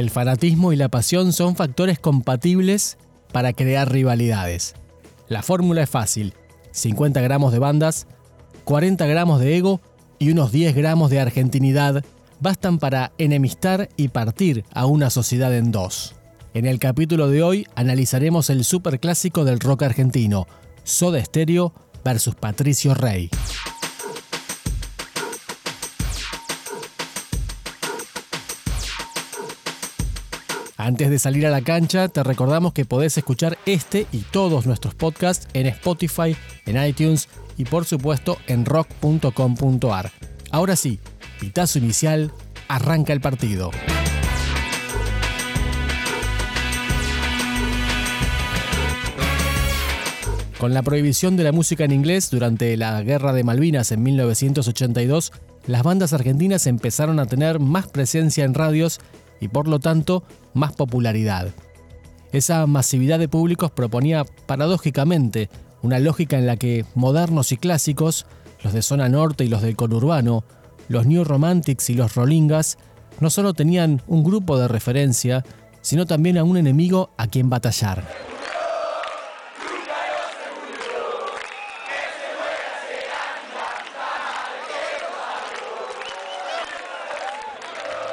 El fanatismo y la pasión son factores compatibles para crear rivalidades. La fórmula es fácil. 50 gramos de bandas, 40 gramos de ego y unos 10 gramos de argentinidad bastan para enemistar y partir a una sociedad en dos. En el capítulo de hoy analizaremos el superclásico del rock argentino, Soda Stereo versus Patricio Rey. Antes de salir a la cancha, te recordamos que podés escuchar este y todos nuestros podcasts en Spotify, en iTunes y por supuesto en rock.com.ar. Ahora sí, pitazo inicial, arranca el partido. Con la prohibición de la música en inglés durante la Guerra de Malvinas en 1982, las bandas argentinas empezaron a tener más presencia en radios y por lo tanto más popularidad. Esa masividad de públicos proponía paradójicamente una lógica en la que modernos y clásicos, los de zona norte y los del conurbano, los New Romantics y los Rollingas, no solo tenían un grupo de referencia, sino también a un enemigo a quien batallar.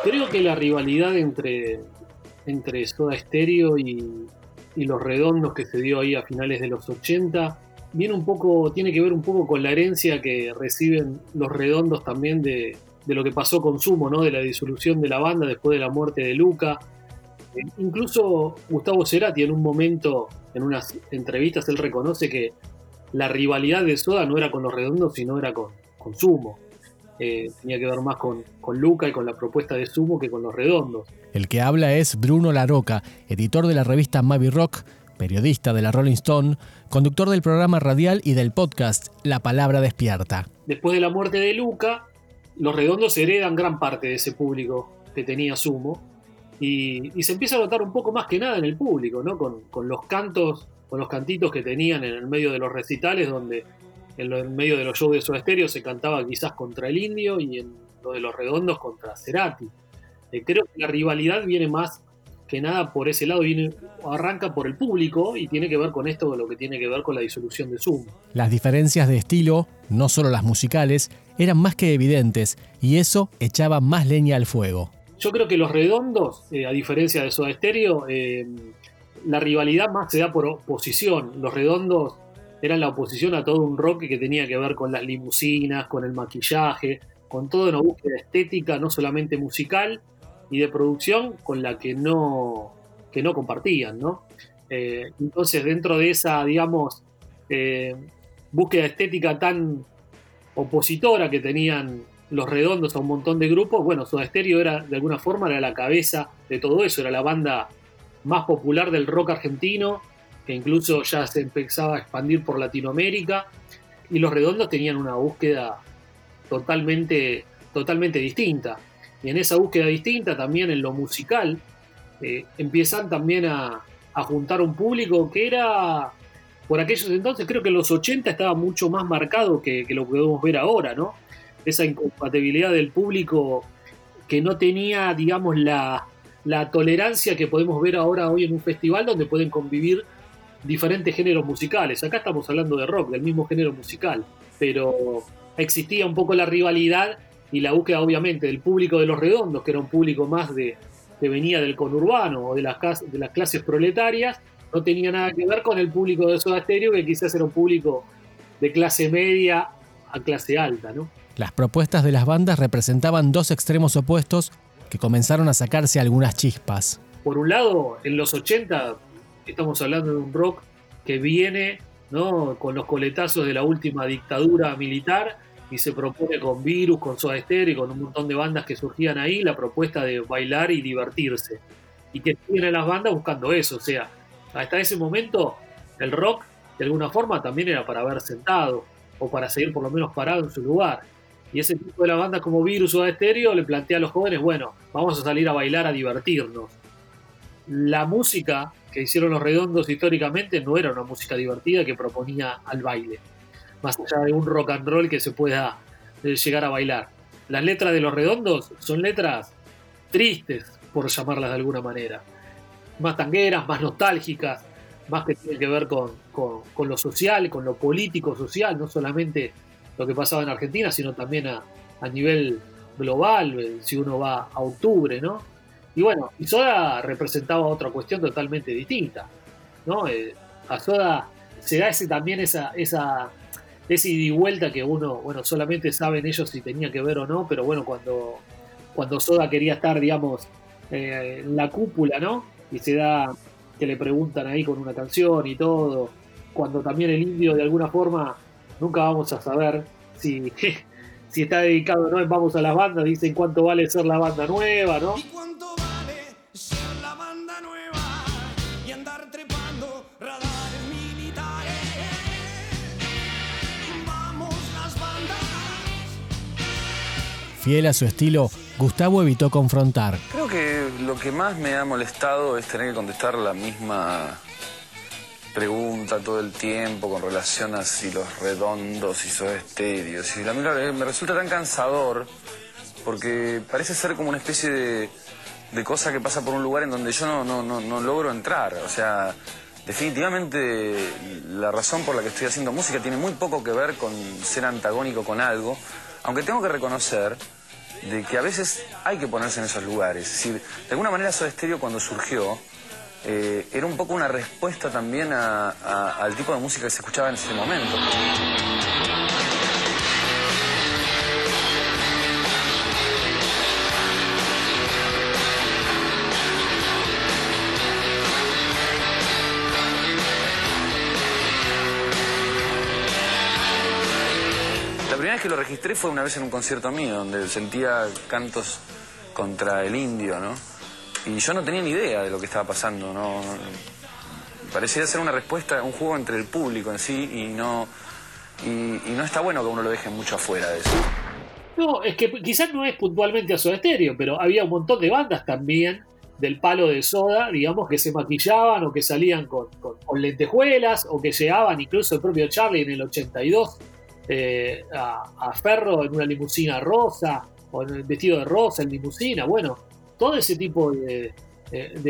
Creo que la rivalidad entre, entre Soda Stereo y, Los Redondos que se dio ahí a finales de los 80 viene un poco, tiene que ver un poco con la herencia que reciben Los Redondos también de, lo que pasó con Sumo, ¿no? de la disolución de la banda después de la muerte de Luca. Eh, incluso Gustavo Cerati en un momento, en unas entrevistas, él reconoce que la rivalidad de Soda no era con Los Redondos, sino era con, con Sumo. Eh, tenía que ver más con, con Luca y con la propuesta de Sumo que con los redondos. El que habla es Bruno Laroca, editor de la revista Mavi Rock, periodista de la Rolling Stone, conductor del programa radial y del podcast La Palabra Despierta. Después de la muerte de Luca, los redondos heredan gran parte de ese público que tenía Sumo y, se empieza a notar un poco más que nada en el público, ¿no? Con, con los cantos, con los cantitos que tenían en el medio de los recitales donde en, medio de los shows de Soda Stereo se cantaba quizás contra el Indio y en lo de los Redondos contra Cerati. Eh, creo que la rivalidad viene más que nada por ese lado, viene, arranca por el público y tiene que ver con esto, lo que tiene que ver con la disolución de Zoom. Las diferencias de estilo, no solo las musicales, eran más que evidentes y eso echaba más leña al fuego. Yo creo que los redondos, eh, a diferencia de Soda Stereo, eh, la rivalidad más se da por oposición. Los redondos eran la oposición a todo un rock que tenía que ver con las limusinas, con el maquillaje, con toda una búsqueda estética, no solamente musical y de producción, con la que no, que no compartían, ¿no? Eh, entonces, dentro de esa, digamos, eh, búsqueda estética tan opositora que tenían los redondos a un montón de grupos, bueno, Soda Stereo era, de alguna forma, era la cabeza de todo eso, era la banda más popular del rock argentino, que incluso ya se empezaba a expandir por Latinoamérica, y los redondos tenían una búsqueda totalmente, totalmente distinta. Y en esa búsqueda distinta, también en lo musical, eh, empiezan también a, juntar un público que era, por aquellos entonces, creo que en los 80 estaba mucho más marcado que, lo que podemos ver ahora, ¿no? Esa incompatibilidad del público que no tenía, digamos, la, la tolerancia que podemos ver ahora hoy en un festival donde pueden convivir diferentes géneros musicales. Acá estamos hablando de rock, del mismo género musical, pero existía un poco la rivalidad y la búsqueda obviamente del público de los redondos, que era un público más de que venía del conurbano o de las, de las clases proletarias, no tenía nada que ver con el público de Soda Stereo, que quizás era un público de clase media a clase alta, ¿no? Las propuestas de las bandas representaban dos extremos opuestos que comenzaron a sacarse algunas chispas. Por un lado, en los 80 estamos hablando de un rock que viene ¿no? con los coletazos de la última dictadura militar y se propone con Virus, con Soda Stereo y con un montón de bandas que surgían ahí la propuesta de bailar y divertirse. Y que tienen las bandas buscando eso, o sea, hasta ese momento el rock de alguna forma también era para haber sentado o para seguir por lo menos parado en su lugar. Y ese tipo de la banda como Virus o Stereo le plantea a los jóvenes, bueno, vamos a salir a bailar, a divertirnos. La música que hicieron los redondos históricamente no era una música divertida que proponía al baile, más allá de un rock and roll que se pueda eh, llegar a bailar. Las letras de los redondos son letras tristes, por llamarlas de alguna manera. Más tangueras, más nostálgicas, más que tienen que ver con, con, lo social, con lo político social, no solamente lo que pasaba en Argentina, sino también a, nivel global, eh, si uno va a octubre, ¿no? Y bueno, y Soda representaba otra cuestión totalmente distinta, ¿no? Eh, a Soda se da ese, también esa, esa, ese ida y vuelta que uno, bueno, solamente saben ellos si tenía que ver o no, pero bueno, cuando, cuando Soda quería estar, digamos, eh, en la cúpula, ¿no? Y se da que le preguntan ahí con una canción y todo, cuando también el indio de alguna forma, nunca vamos a saber si, si está dedicado o no Vamos a las bandas, dicen cuánto vale ser la banda nueva, ¿no? A su estilo, Gustavo evitó confrontar. Creo que lo que más me ha molestado es tener que contestar la misma pregunta todo el tiempo con relación a si los redondos y sus estéreos. Y a mí me resulta tan cansador porque parece ser como una especie de, cosa que pasa por un lugar en donde yo no, no, no logro entrar. O sea, definitivamente la razón por la que estoy haciendo música tiene muy poco que ver con ser antagónico con algo, aunque tengo que reconocer de que a veces hay que ponerse en esos lugares. de alguna manera Soda Stereo cuando surgió eh, era un poco una respuesta también al tipo de música que se escuchaba en ese momento. Que lo registré fue una vez en un concierto mío, donde sentía cantos contra el indio, ¿no? Y yo no tenía ni idea de lo que estaba pasando, ¿no? Parecía ser una respuesta, un juego entre el público en sí y no, y, no está bueno que uno lo deje mucho afuera de eso. No, es que quizás no es puntualmente a Soda Stereo, pero había un montón de bandas también del palo de soda, digamos, que se maquillaban o que salían con, con lentejuelas o que llegaban, incluso el propio Charlie en el 82 eh, a, Ferro en una limusina rosa, o en el vestido de rosa en limusina, bueno, todo ese tipo de,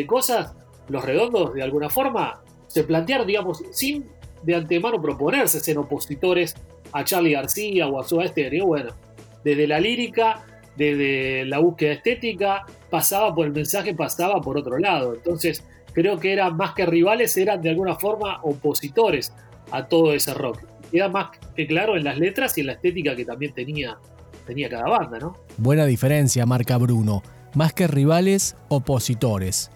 cosas, los redondos de alguna forma se plantearon, digamos, sin de antemano proponerse ser opositores a Charlie García o a Soda Stereo, bueno, desde la lírica, desde la búsqueda estética, pasaba por el mensaje, pasaba por otro lado. Entonces, creo que eran más que rivales, eran de alguna forma opositores a todo ese rock queda más que claro en las letras y en la estética que también tenía, tenía cada banda, ¿no? Buena diferencia, marca Bruno. Más que rivales, opositores.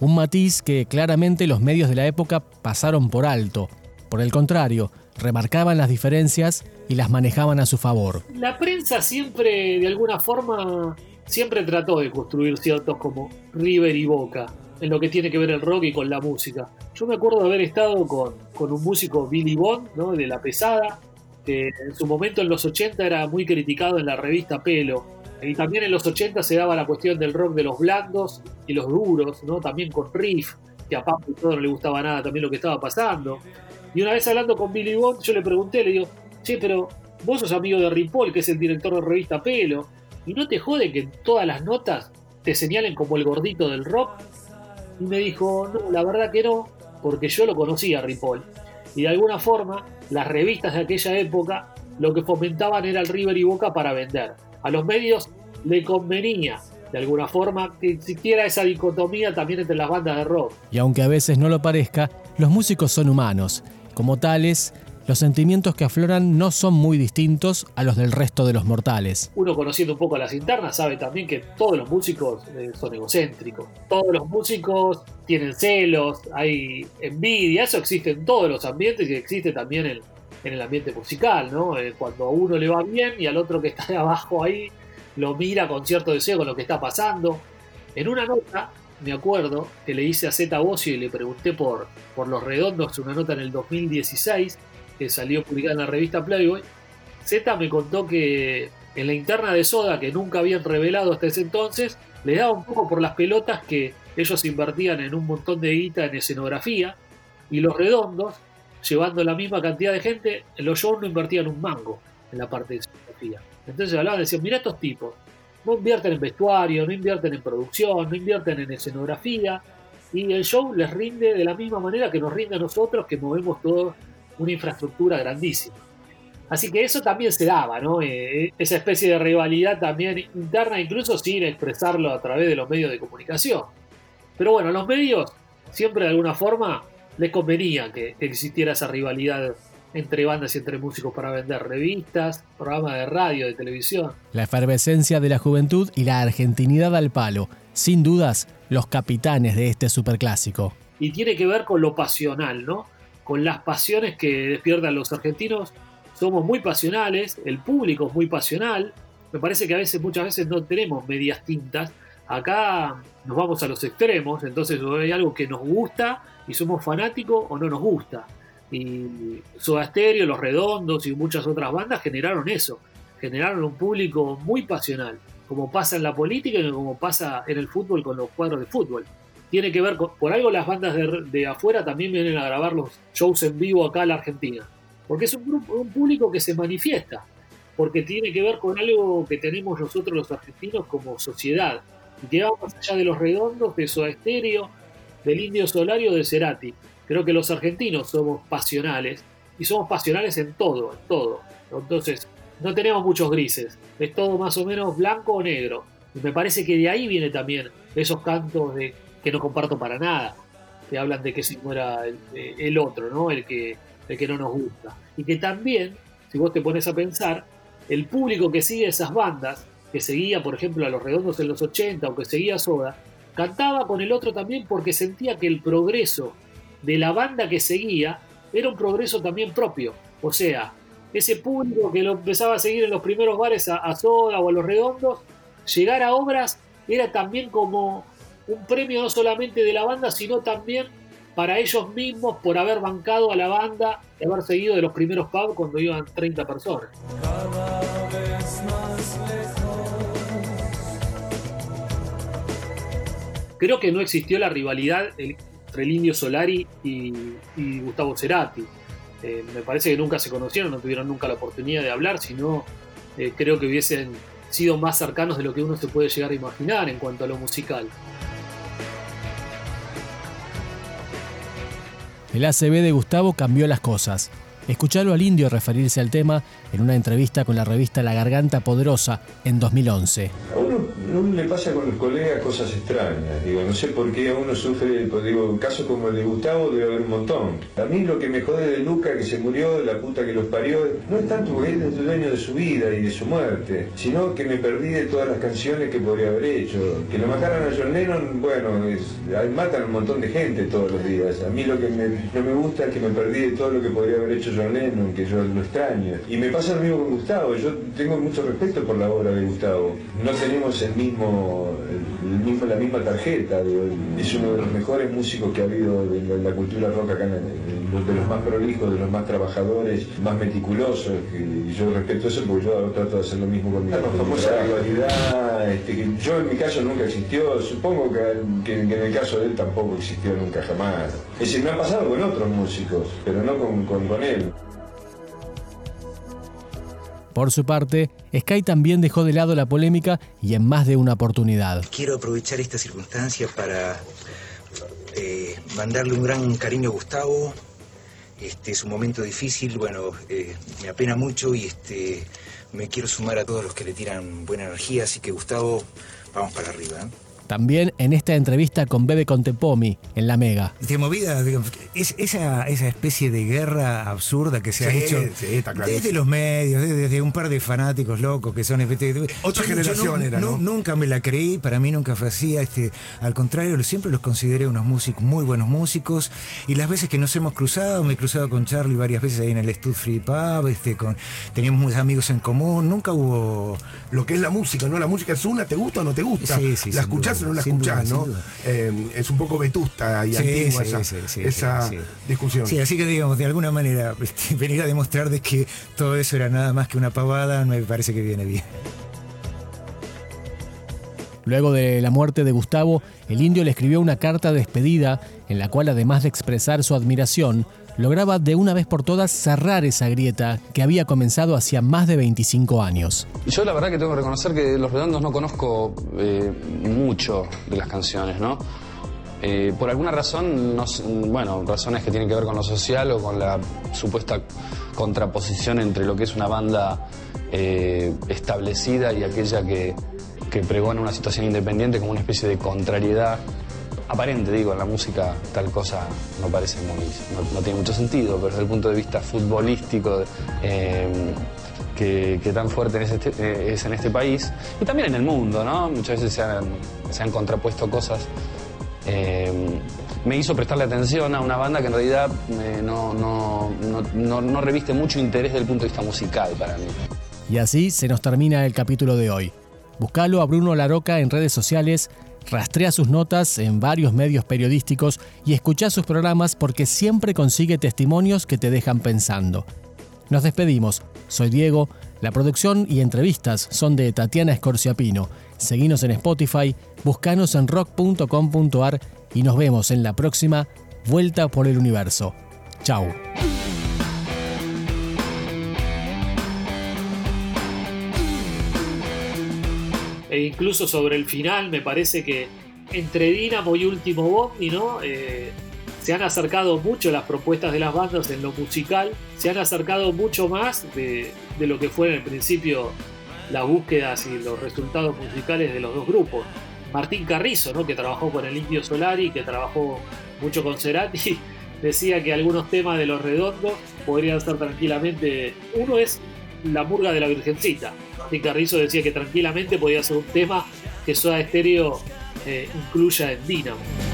Un matiz que claramente los medios de la época pasaron por alto. Por el contrario, remarcaban las diferencias y las manejaban a su favor. La prensa siempre, de alguna forma, siempre trató de construir ciertos como River y Boca en lo que tiene que ver el rock y con la música. Yo me acuerdo de haber estado con, con un músico Billy Bond, ¿no? de La Pesada, que en su momento en los 80 era muy criticado en la revista Pelo. Y también en los 80 se daba la cuestión del rock de los blandos y los duros, ¿no? también con Riff, que a Papo y todo no le gustaba nada también lo que estaba pasando. Y una vez hablando con Billy Bond, yo le pregunté, le digo, che, pero vos sos amigo de Ripoll, que es el director de revista Pelo, y no te jode que en todas las notas te señalen como el gordito del rock y me dijo, no, la verdad que no, porque yo lo conocía a Ripoll. Y de alguna forma, las revistas de aquella época lo que fomentaban era el River y Boca para vender. A los medios le convenía, de alguna forma, que existiera esa dicotomía también entre las bandas de rock. Y aunque a veces no lo parezca, los músicos son humanos. Como tales, los sentimientos que afloran no son muy distintos a los del resto de los mortales. Uno conociendo un poco las internas sabe también que todos los músicos eh, son egocéntricos. Todos los músicos tienen celos, hay envidia, eso existe en todos los ambientes y existe también en, el ambiente musical, ¿no? Eh, cuando a uno le va bien y al otro que está de abajo ahí lo mira con cierto deseo con lo que está pasando. En una nota, me acuerdo que le hice a Z Bocio y le pregunté por, por Los Redondos, una nota en el 2016, que salió publicada en la revista Playboy, Z me contó que en la interna de Soda, que nunca habían revelado hasta ese entonces, le daba un poco por las pelotas que ellos invertían en un montón de guita en escenografía y los redondos, llevando la misma cantidad de gente, en los shows no invertían un mango en la parte de escenografía. Entonces hablaban, decían, mira estos tipos, no invierten en vestuario, no invierten en producción, no invierten en escenografía y el show les rinde de la misma manera que nos rinde a nosotros que movemos toda una infraestructura grandísima. Así que eso también se daba, ¿no? Eh, esa especie de rivalidad también interna, incluso sin expresarlo a través de los medios de comunicación. Pero bueno, los medios siempre de alguna forma les convenía que, que existiera esa rivalidad entre bandas y entre músicos para vender revistas, programas de radio, de televisión. La efervescencia de la juventud y la argentinidad al palo, sin dudas, los capitanes de este superclásico. Y tiene que ver con lo pasional, ¿no? Con las pasiones que despiertan los argentinos. Somos muy pasionales, el público es muy pasional. Me parece que a veces, muchas veces no tenemos medias tintas. Acá nos vamos a los extremos, entonces hay algo que nos gusta y somos fanáticos o no nos gusta. Y Soda Stereo, Los Redondos y muchas otras bandas generaron eso. Generaron un público muy pasional, como pasa en la política y como pasa en el fútbol con los cuadros de fútbol. Tiene que ver con, por algo las bandas de, afuera también vienen a grabar los shows en vivo acá en la Argentina. Porque es un, grupo, un público que se manifiesta. Porque tiene que ver con algo que tenemos nosotros los argentinos como sociedad. Y que va más allá de los redondos, de Soda Stereo, del Indio Solario, de Cerati Creo que los argentinos somos pasionales y somos pasionales en todo, en todo. Entonces, no tenemos muchos grises, es todo más o menos blanco o negro. Y me parece que de ahí viene también esos cantos de que no comparto para nada, que hablan de que si muera el, eh, el otro, ¿no? El que, el que no nos gusta. Y que también, si vos te pones a pensar, el público que sigue esas bandas, que seguía, por ejemplo, a Los Redondos en los 80 o que seguía Soda, cantaba con el otro también porque sentía que el progreso de la banda que seguía era un progreso también propio. O sea, ese público que lo empezaba a seguir en los primeros bares a, Soda o a Los Redondos, llegar a obras era también como un premio no solamente de la banda, sino también para ellos mismos por haber bancado a la banda y haber seguido de los primeros pubs cuando iban 30 personas. Creo que no existió la rivalidad, entre el Indio Solari y, Gustavo Cerati. Eh, me parece que nunca se conocieron, no tuvieron nunca la oportunidad de hablar, sino eh, creo que hubiesen sido más cercanos de lo que uno se puede llegar a imaginar en cuanto a lo musical. El ACB de Gustavo cambió las cosas. Escuchalo al indio referirse al tema en una entrevista con la revista La Garganta Poderosa en 2011. A uno, le pasa con el colega cosas extrañas, digo, no sé por qué a uno sufre, pues, digo, casos como el de Gustavo debe haber un montón. A mí lo que me jode de Luca, que se murió, de la puta que los parió, no es tanto porque es el dueño de su vida y de su muerte, sino que me perdí de todas las canciones que podría haber hecho. Que lo mataran a John Lennon, bueno, es, matan un montón de gente todos los días. A mí lo que no me gusta es que me perdí de todo lo que podría haber hecho John Lennon, que yo lo extraño. Y me pasa lo mismo con Gustavo, yo tengo mucho respeto por la obra de Gustavo. No tenemos mismo, mismo la misma tarjeta, es uno de los mejores músicos que ha habido en la, cultura rock acá, de los más prolijos, de los más trabajadores, más meticulosos, y yo respeto eso porque yo trato de hacer lo mismo con mi rivalidad, este, que yo en mi caso nunca existió, supongo que, en el caso de él tampoco existió nunca jamás. Es decir, me ha pasado con otros músicos, pero no con, con él. Por su parte, Sky también dejó de lado la polémica y en más de una oportunidad. Quiero aprovechar esta circunstancia para eh, mandarle un gran cariño a Gustavo. Este es un momento difícil, bueno, eh, me apena mucho y este me quiero sumar a todos los que le tiran buena energía, así que Gustavo, vamos para arriba. ¿eh? También en esta entrevista con Bebe Contepomi en La Mega. De movida, es, esa, esa especie de guerra absurda que se ha hecho desde los medios, desde, un par de fanáticos locos que son... Otra generación era, ¿no? Nunca me la creí, para mí nunca fue así. Este, al contrario, siempre los consideré unos músicos, muy buenos músicos. Y las veces que nos hemos cruzado, me he cruzado con Charlie varias veces ahí en el Stud Free Pub, este, con, teníamos muchos amigos en común, nunca hubo... Lo que es la música, ¿no? La música es una, ¿te gusta o no te gusta? Sí, sí, la escuchás no la escuchás, ¿no? Eh, es un poco vetusta y antigua esa, discusión. Sí, así que digamos, de alguna manera, este, venir a demostrar de que todo eso era nada más que una pavada, me parece que viene bien. Luego de la muerte de Gustavo, el indio le escribió una carta de despedida en la cual, además de expresar su admiración, lograba de una vez por todas cerrar esa grieta que había comenzado hacía más de 25 años. Yo la verdad que tengo que reconocer que Los Redondos no conozco eh, mucho de las canciones, ¿no? Eh, por alguna razón, bueno, razones que tienen que ver con lo social o con la supuesta contraposición entre lo que es una banda eh, establecida y aquella que, que pregona una situación independiente como una especie de contrariedad aparente, digo, en la música tal cosa no parece muy, no, tiene mucho sentido, pero desde el punto de vista futbolístico eh, que, tan fuerte este, eh, es en este país y también en el mundo, ¿no? Muchas veces se han, se han contrapuesto cosas. Eh, me hizo prestarle atención a una banda que en realidad no, no, no reviste mucho interés desde el punto de vista musical para mí. Y así se nos termina el capítulo de hoy. Buscalo a Bruno Laroca en redes sociales Rastrea sus notas en varios medios periodísticos y escucha sus programas porque siempre consigue testimonios que te dejan pensando. Nos despedimos. Soy Diego. La producción y entrevistas son de Tatiana Escorciapino. Seguinos en Spotify, buscanos en rock.com.ar y nos vemos en la próxima Vuelta por el Universo. Chao. E incluso sobre el final me parece que entre Dinamo y Último Bondi, ¿no? Eh, se han acercado mucho las propuestas de las bandas en lo musical, se han acercado mucho más de, lo que fue en el principio las búsquedas y los resultados musicales de los dos grupos. Martín Carrizo, ¿no? que trabajó con el Indio Solari, que trabajó mucho con Cerati, decía que algunos temas de los redondos podrían ser tranquilamente. Uno es la murga de la Virgencita, y Carrizo decía que tranquilamente podía ser un tema que Soda Stereo eh, incluya en Dynamo.